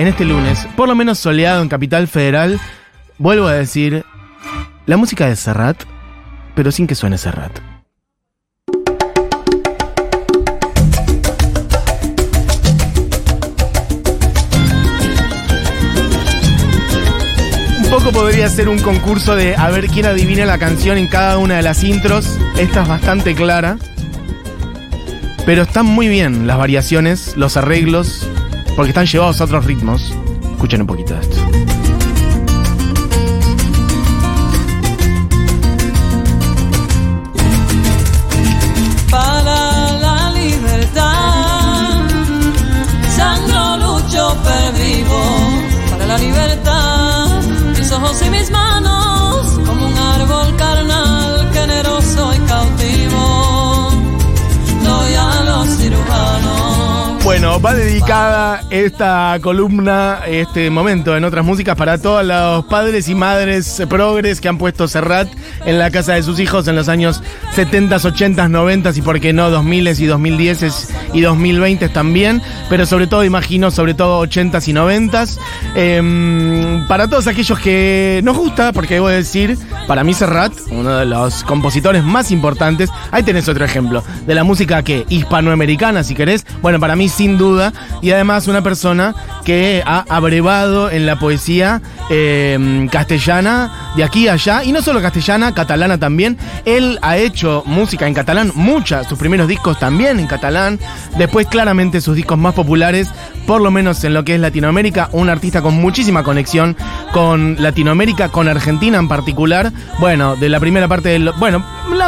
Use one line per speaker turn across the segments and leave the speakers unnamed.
en este lunes, por lo menos soleado en Capital Federal, vuelvo a decir, la música de Serrat, pero sin que suene Serrat. Un poco podría ser un concurso de a ver quién adivina la canción en cada una de las intros. Esta es bastante clara. Pero están muy bien las variaciones, los arreglos, porque están llevados a otros ritmos. Escuchen un poquito de esto.
Para la libertad, sangro, lucho, pervivo. Para la libertad, mis ojos y mis manos, como un árbol carnal, generoso y cautivo. Doy a los cirujanos.
Bueno, va dedicada esta columna, este momento en otras músicas para todos los padres y madres progres que han puesto Serrat en la casa de sus hijos en los años 70, 80, 90 y por qué no 2000 y 2010 y 2020 también, pero sobre todo imagino, sobre todo 80 y 90 Em, para todos aquellos que nos gusta, porque debo decir, para mí Serrat, uno de los compositores más importantes, ahí tenés otro ejemplo, de la música que hispanoamericana, si querés, bueno, para mí sin duda, y además una persona que ha abrevado en la poesía em, castellana de aquí a allá, y no solo castellana, catalana también, él ha hecho música en catalán, muchas, sus primeros discos también en catalán, después claramente sus discos más populares, por lo menos en lo que es Latinoamérica, un artista con muchísima conexión con Latinoamérica, con Argentina en particular. Bueno, de la primera parte del. Bueno,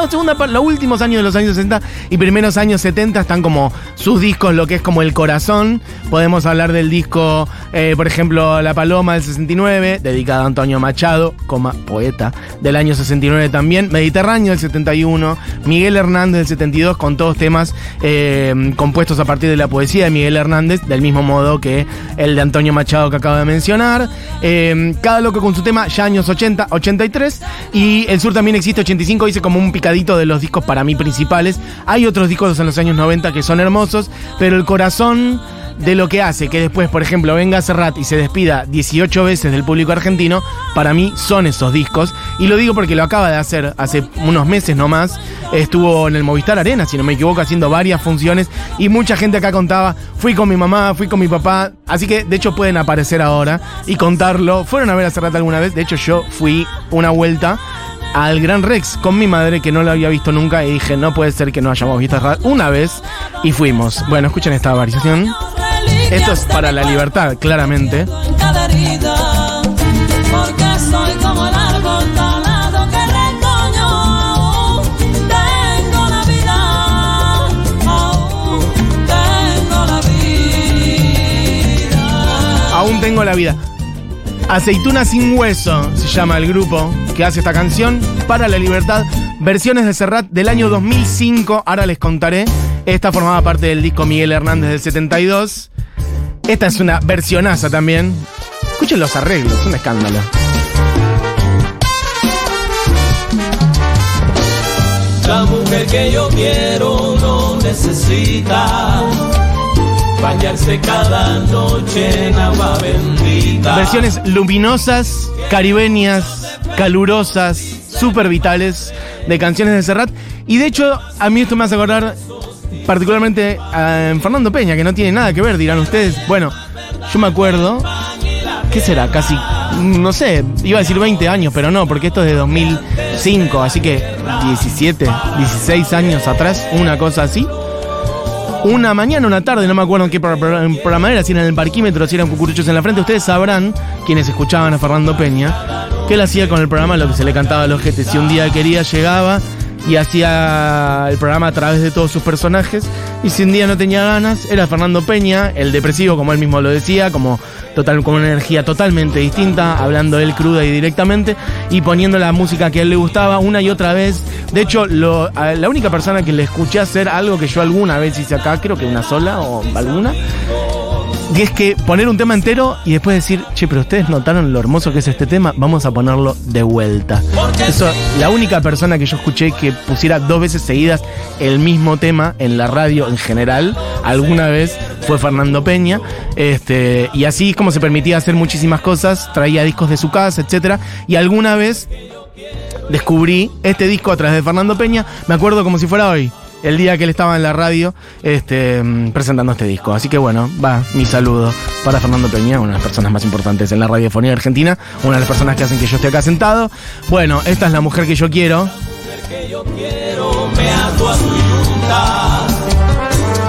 segunda los últimos años de los años 60 y primeros años 70 están como sus discos, lo que es como el corazón. Podemos hablar del disco, eh, por ejemplo, La Paloma del 69, dedicado a Antonio Machado, coma, poeta, del año 69 también. Mediterráneo del 71, Miguel Hernández del 72, con todos temas eh, compuestos a partir de la poesía de Miguel Hernández, del mismo modo que el de Antonio Machado que acabo de mencionar. Eh, cada loco con su tema, ya años 80, 83. Y el sur también existe, 85, dice como un de los discos para mí principales. Hay otros discos en los años 90 que son hermosos, pero el corazón de lo que hace que después, por ejemplo, venga Serrat y se despida 18 veces del público argentino, para mí son esos discos. Y lo digo porque lo acaba de hacer hace unos meses nomás. Estuvo en el Movistar Arena, si no me equivoco, haciendo varias funciones. Y mucha gente acá contaba, fui con mi mamá, fui con mi papá. Así que, de hecho, pueden aparecer ahora y contarlo. ¿Fueron a ver a Serrat alguna vez? De hecho, yo fui una vuelta al Gran Rex con mi madre que no lo había visto nunca y dije, no puede ser que no hayamos visto una vez y fuimos. Bueno, escuchen esta variación. Esto es para la libertad, claramente.
Aún tengo la vida.
Aceituna sin hueso se llama el grupo que hace esta canción para la libertad. Versiones de Serrat del año 2005. Ahora les contaré. Esta formaba parte del disco Miguel Hernández del 72. Esta es una versionaza también. Escuchen los arreglos, es un escándalo.
La mujer que yo quiero no necesita bañarse cada noche en agua bendita.
Versiones luminosas, caribeñas, calurosas, súper vitales de canciones de Serrat. Y de hecho, a mí esto me hace acordar particularmente a Fernando Peña, que no tiene nada que ver, dirán ustedes. Bueno, yo me acuerdo, ¿qué será? Casi, no sé, iba a decir 20 años, pero no, porque esto es de 2005, así que 17, 16 años atrás, una cosa así. Una mañana, una tarde, no me acuerdo en qué programa era, si era en el parquímetro, si eran cucuruchos en la frente. Ustedes sabrán, quienes escuchaban a Fernando Peña, él hacía con el programa lo que se le cantaba a los jetes. Si un día quería, llegaba y hacía el programa a través de todos sus personajes. Y si un día no tenía ganas, era Fernando Peña, el depresivo, como él mismo lo decía, como total, con una energía totalmente distinta, hablando él cruda y directamente, y poniendo la música que a él le gustaba una y otra vez. De hecho, la única persona que le escuché hacer algo que yo alguna vez hice acá, creo que una sola o alguna, Y es que poner un tema entero y después decir, che, pero ustedes notaron lo hermoso que es este tema, vamos a ponerlo de vuelta. Eso, la única persona que yo escuché que pusiera dos veces seguidas el mismo tema en la radio en general, alguna vez fue Fernando Peña. Este, y así es como se permitía hacer muchísimas cosas, traía discos de su casa, etcétera. Y alguna vez descubrí este disco a través de Fernando Peña, me acuerdo como si fuera hoy. El día que él estaba en la radio este, mm, presentando este disco. Así que bueno, va mi saludo para Fernando Peña, una de las personas más importantes en la radiofonía argentina, una de las personas que hacen que yo esté acá sentado. Bueno, esta es la mujer que yo quiero.
que yo quiero me ato a su yunta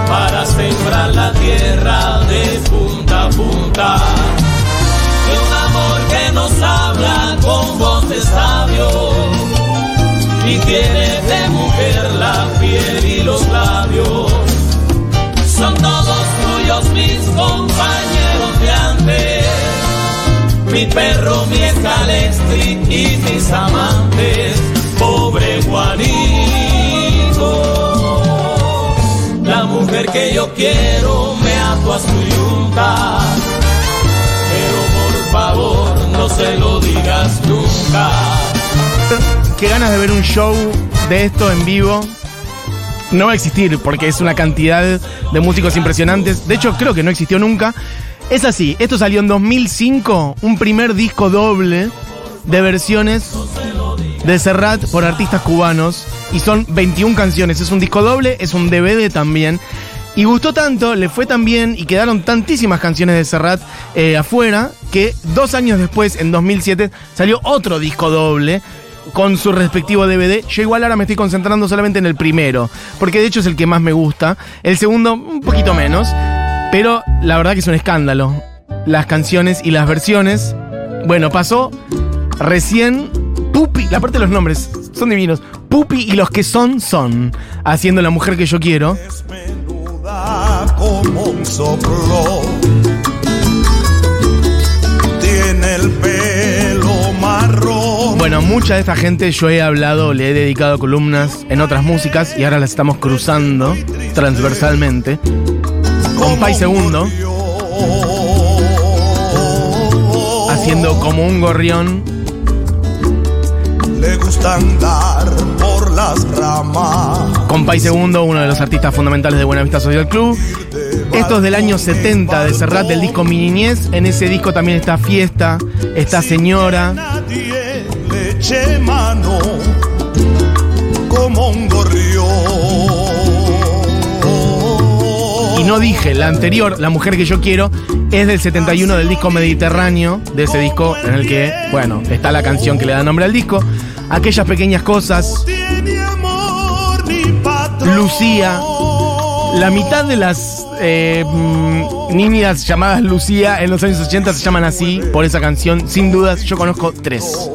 para sembrar la tierra de punta a punta. De un amor que nos habla con voz de sabio y tiene de mujer la piel y los labios. Son todos tuyos mis compañeros de antes, mi perro, mi escalestri y mis amantes pobre Juanito. La mujer que yo quiero me ato a su yunta. Pero por favor no se lo digas nunca.
Qué ganas de ver un show de esto en vivo. No va a existir porque es una cantidad de músicos impresionantes. De hecho, creo que no existió nunca. Es así, esto salió en 2005, un primer disco doble de versiones de Serrat por artistas cubanos. Y son 21 canciones. Es un disco doble, es un DVD también. Y gustó tanto, le fue tan bien y quedaron tantísimas canciones de Serrat eh, afuera que dos años después, en 2007, salió otro disco doble con su respectivo DVD. Yo igual ahora me estoy concentrando solamente en el primero, porque de hecho es el que más me gusta. El segundo, un poquito menos, pero la verdad que es un escándalo. Las canciones y las versiones. Bueno, pasó recién Pupi, la parte de los nombres son divinos. Pupi y los que son, son. Haciendo la mujer que yo quiero.
Como un soplo. Tiene el.
Bueno, mucha de esta gente yo he hablado, le he dedicado columnas en otras músicas y ahora las estamos cruzando transversalmente. Con Pai Segundo, haciendo como un gorrión.
Le gusta andar por las ramas.
Con Pai Segundo, uno de los artistas fundamentales de Buenavista Social Club. Esto es del año 70 de Serrat, del disco Mi Niñez. En ese disco también está Fiesta, está Señora.
Como un gorrión.
Y no dije, la anterior, La Mujer que yo quiero, es del 71 del disco Mediterráneo, de ese disco en el que, bueno, está la canción que le da nombre al disco. Aquellas pequeñas cosas. Lucía. La mitad de las eh, mm, niñas llamadas Lucía en los años 80 se llaman así por esa canción. Sin dudas, yo conozco tres.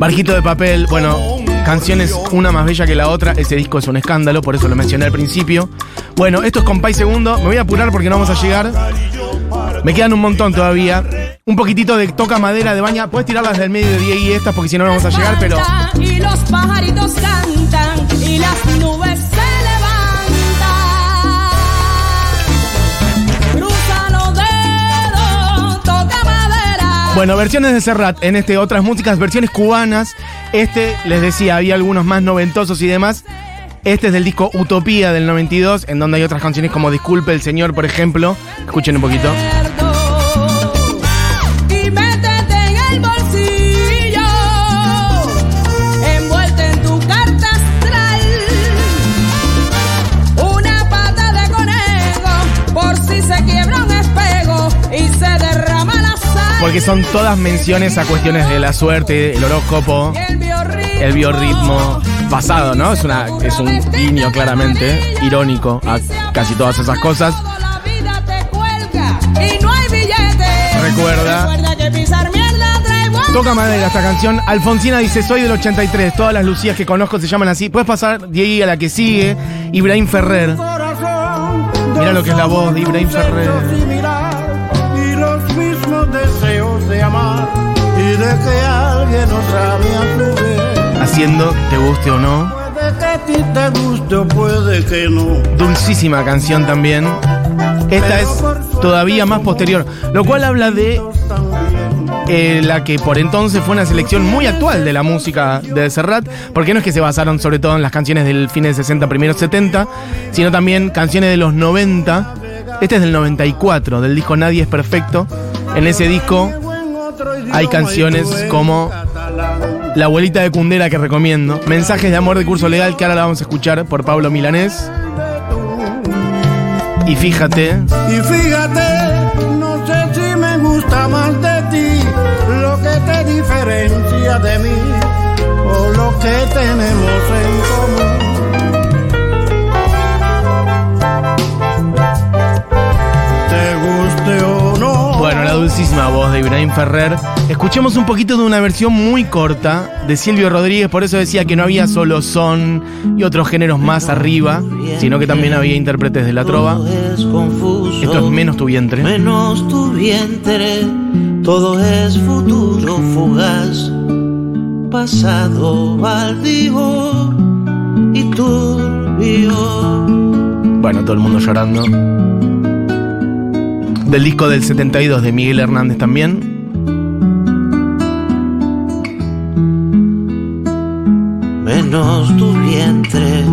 Barjito de papel, bueno, canciones una más bella que la otra. Ese disco es un escándalo, por eso lo mencioné al principio. Bueno, esto es Compay Segundo. Me voy a apurar porque no vamos a llegar. Me quedan un montón todavía. Un poquitito de toca madera de baña. Puedes tirarlas del medio de 10 y estas porque si no, no vamos a llegar, pero.
Y los pajaritos cantan y las nubes
Bueno, versiones de Serrat en este, otras músicas, versiones cubanas. Este, les decía, había algunos más noventosos y demás. Este es del disco Utopía del 92, en donde hay otras canciones como Disculpe el Señor, por ejemplo. Escuchen un poquito. Porque son todas menciones a cuestiones de la suerte, el horóscopo,
el biorritmo,
pasado, ¿no? Es, una, es un guiño claramente irónico a casi todas esas cosas. Recuerda. Toca madera esta canción. Alfonsina dice, soy del 83. Todas las Lucías que conozco se llaman así. Puedes pasar, Diego, a la que sigue. Ibrahim Ferrer. Mira lo que es la voz de Ibrahim Ferrer. Haciendo, te guste o no.
Puede que a ti te guste o puede que no.
Dulcísima canción también. Esta es todavía más posterior, lo cual habla de eh, la que por entonces fue una selección muy actual de la música de Serrat, porque no es que se basaron sobre todo en las canciones del fin de 60, primeros 70, sino también canciones de los 90. Este es del 94, del disco Nadie es Perfecto. En ese disco hay canciones como La abuelita de Cundera que recomiendo, Mensajes de amor de curso legal que ahora la vamos a escuchar por Pablo Milanés. Y fíjate,
Y fíjate, no sé si me gusta más de ti lo que te diferencia de mí o lo que tenemos en
dulcísima voz de Ibrahim Ferrer. Escuchemos un poquito de una versión muy corta de Silvio Rodríguez, por eso decía que no había solo son y otros géneros más arriba, sino que también había intérpretes de la trova. Esto es menos tu vientre.
Menos tu vientre, todo es futuro fugaz, pasado baldío y turbio.
Bueno, todo el mundo llorando. Del disco del 72 de Miguel Hernández también.
Menos tu vientre,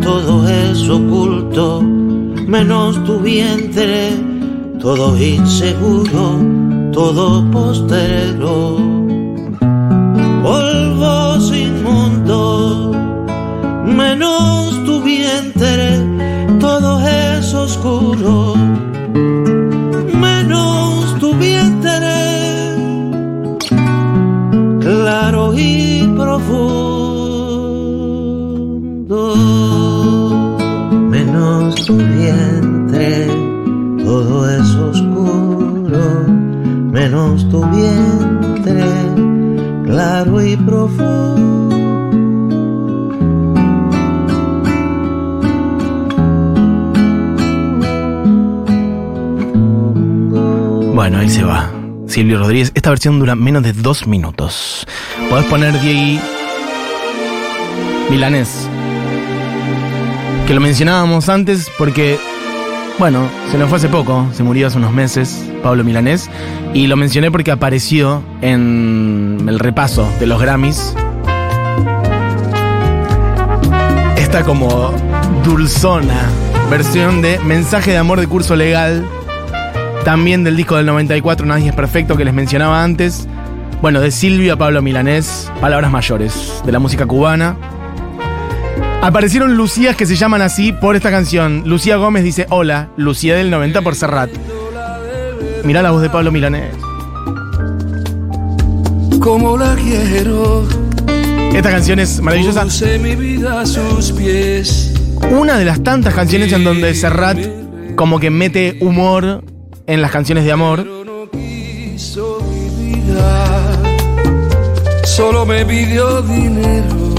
todo es oculto, menos tu vientre, todo inseguro, todo postrero. Menos tu vientre, claro y profundo.
Bueno, ahí se va. Silvio Rodríguez. Esta versión dura menos de dos minutos. Podés poner Diego Milanés. Que lo mencionábamos antes porque, bueno, se nos fue hace poco, se murió hace unos meses, Pablo Milanés. Y lo mencioné porque apareció en el repaso de los Grammys. Esta como dulzona versión de Mensaje de Amor de Curso Legal también del disco del 94, Nadie es Perfecto, que les mencionaba antes. Bueno, de Silvio Pablo Milanés, Palabras Mayores, de la música cubana. Aparecieron Lucías que se llaman así por esta canción. Lucía Gómez dice, hola, Lucía del 90 por Serrat. Mirá la voz de Pablo Milanés.
como la quiero.
Esta canción es maravillosa.
Puse mi vida a sus pies.
Una de las tantas canciones en donde Serrat como que mete humor en las canciones de amor.
No quiso mi vida. Solo me pidió. Dinero.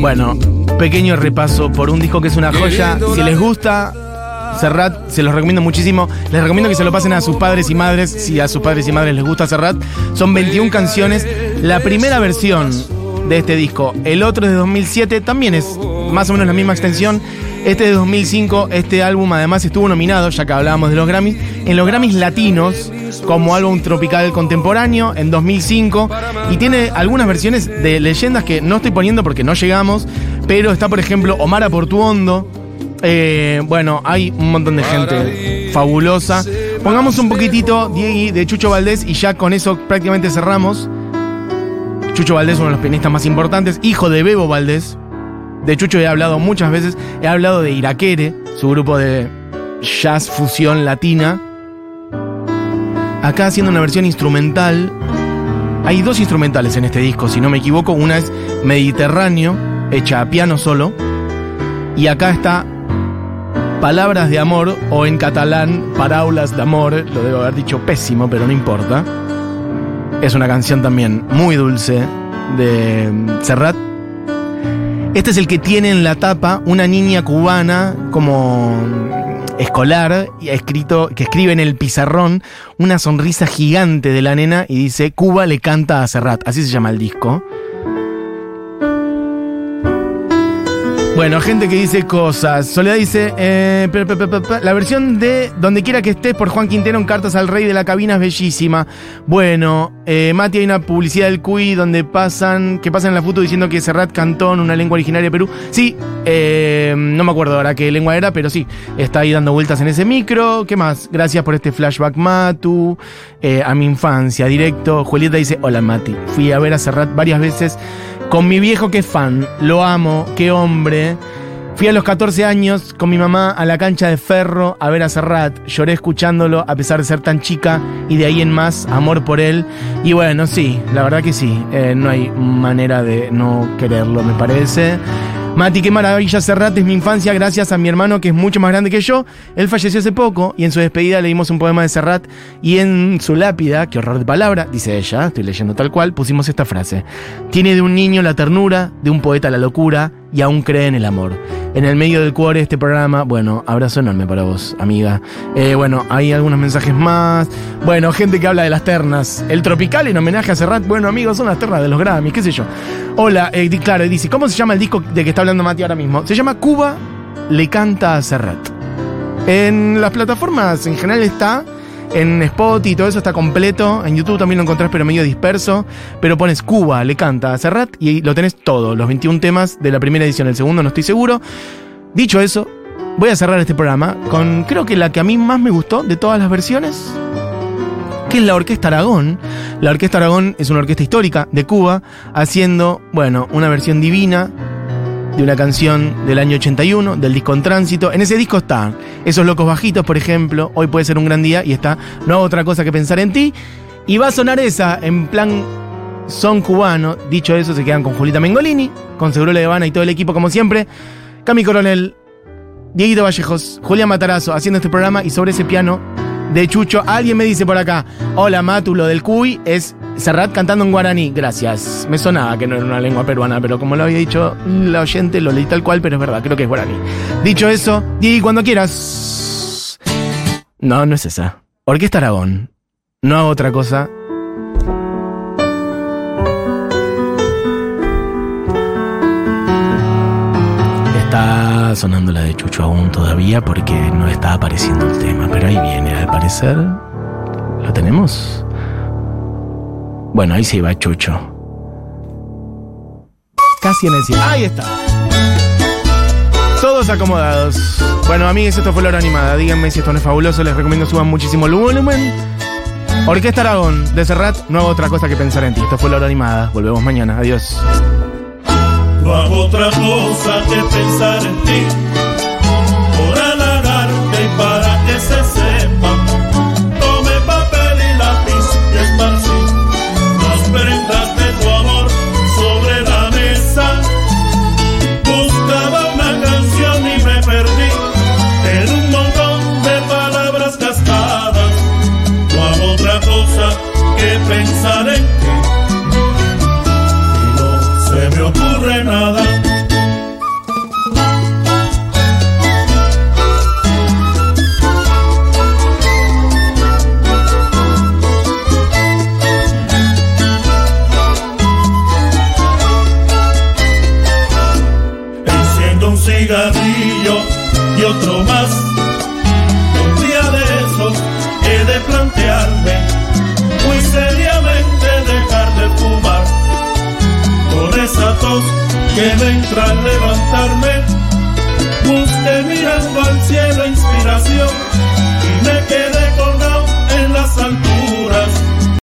Bueno, pequeño repaso por un disco que es una joya. Si les gusta Serrat, se los recomiendo muchísimo. Les recomiendo que se lo pasen a sus padres y madres, si a sus padres y madres les gusta Serrat. Son 21 canciones. La primera versión de este disco, el otro es de 2007, también es más o menos la misma extensión. Este es de 2005, este álbum además estuvo nominado, ya que hablábamos de los Grammys, en los Grammys latinos como álbum tropical contemporáneo en 2005 y tiene algunas versiones de leyendas que no estoy poniendo porque no llegamos, pero está por ejemplo Omar Portuondo, eh, bueno, hay un montón de gente fabulosa. Pongamos un poquitito, Diegui, de Chucho Valdés y ya con eso prácticamente cerramos. Chucho Valdés, uno de los pianistas más importantes, hijo de Bebo Valdés. De Chucho he hablado muchas veces. He hablado de Iraquere, su grupo de jazz fusión latina. Acá haciendo una versión instrumental. Hay dos instrumentales en este disco, si no me equivoco. Una es Mediterráneo, hecha a piano solo. Y acá está Palabras de Amor, o en catalán, Paraulas de Amor. Lo debo haber dicho pésimo, pero no importa. Es una canción también muy dulce de Serrat. Este es el que tiene en la tapa una niña cubana como escolar y ha escrito, que escribe en el pizarrón una sonrisa gigante de la nena y dice, Cuba le canta a Serrat, así se llama el disco. Bueno, gente que dice cosas. Soledad dice, eh, la versión de Donde quiera que estés por Juan Quintero en Cartas al Rey de la Cabina es bellísima. Bueno, eh, Mati, hay una publicidad del CUI donde pasan, que pasan en la foto diciendo que Serrat cantó en una lengua originaria de Perú. Sí, eh, no me acuerdo ahora qué lengua era, pero sí, está ahí dando vueltas en ese micro. ¿Qué más? Gracias por este flashback, Matu. Eh, a mi infancia, directo. Julieta dice, hola Mati, fui a ver a Serrat varias veces con mi viejo que fan, lo amo, qué hombre. Fui a los 14 años con mi mamá a la cancha de ferro a ver a Serrat. Lloré escuchándolo a pesar de ser tan chica y de ahí en más amor por él. Y bueno, sí, la verdad que sí. eh, no hay manera de no quererlo, me parece. Mati, qué maravilla Serrat es mi infancia gracias a mi hermano que es mucho más grande que yo. Él falleció hace poco y en su despedida leímos un poema de Serrat y en su lápida, qué horror de palabra, dice ella, estoy leyendo tal cual, pusimos esta frase. Tiene de un niño la ternura, de un poeta la locura y aún cree en el amor. En el medio del cuore este programa, bueno, abrazo enorme para vos, amiga. Eh, bueno, hay algunos mensajes más. Bueno, gente que habla de las ternas. El tropical en homenaje a Serrat. Bueno, amigos, son las ternas de los Grammys, qué sé yo. Hola, eh, claro, dice, ¿cómo se llama el disco de que está hablando Mati ahora mismo? Se llama Cuba le canta a Serrat. En las plataformas en general está. En Spotify y todo eso está completo. En YouTube también lo encontrás, pero medio disperso. Pero pones Cuba, le canta a y lo tenés todo. Los 21 temas de la primera edición. El segundo no estoy seguro. Dicho eso, voy a cerrar este programa con creo que la que a mí más me gustó de todas las versiones. Que es la Orquesta Aragón. La Orquesta Aragón es una orquesta histórica de Cuba, haciendo, bueno, una versión divina de una canción del año 81, del disco En Tránsito. En ese disco está Esos Locos Bajitos, por ejemplo, Hoy puede ser un gran día, y está No hago otra cosa que pensar en ti. Y va a sonar esa en plan son cubano. Dicho eso, se quedan con Julita Mengolini, con Seguro de y todo el equipo, como siempre. Cami Coronel, Dieguito Vallejos, Julián Matarazo haciendo este programa y sobre ese piano de Chucho. Alguien me dice por acá, hola Matu, lo del cuy es Serrat cantando en guaraní. Gracias. Me sonaba que no era una lengua peruana, pero como lo había dicho la oyente, lo leí tal cual, pero es verdad, creo que es guaraní. Dicho eso, Diego, cuando quieras. No, no es esa. Orquesta Aragón. No hago otra cosa. Está sonando la de Chucho aún todavía porque no está apareciendo el tema, pero ahí viene, al parecer. ¿Lo tenemos? Bueno, ahí se va Chucho. Casi en el cielo. Ahí está. Todos acomodados. Bueno, amigos, esto fue la hora animada. Díganme si esto no es fabuloso. Les recomiendo suban muchísimo el volumen. Orquesta Aragón de Serrat. No hago otra cosa que pensar en ti. Esto fue la hora animada. Volvemos mañana. Adiós.
No hago otra cosa que pensar en ti,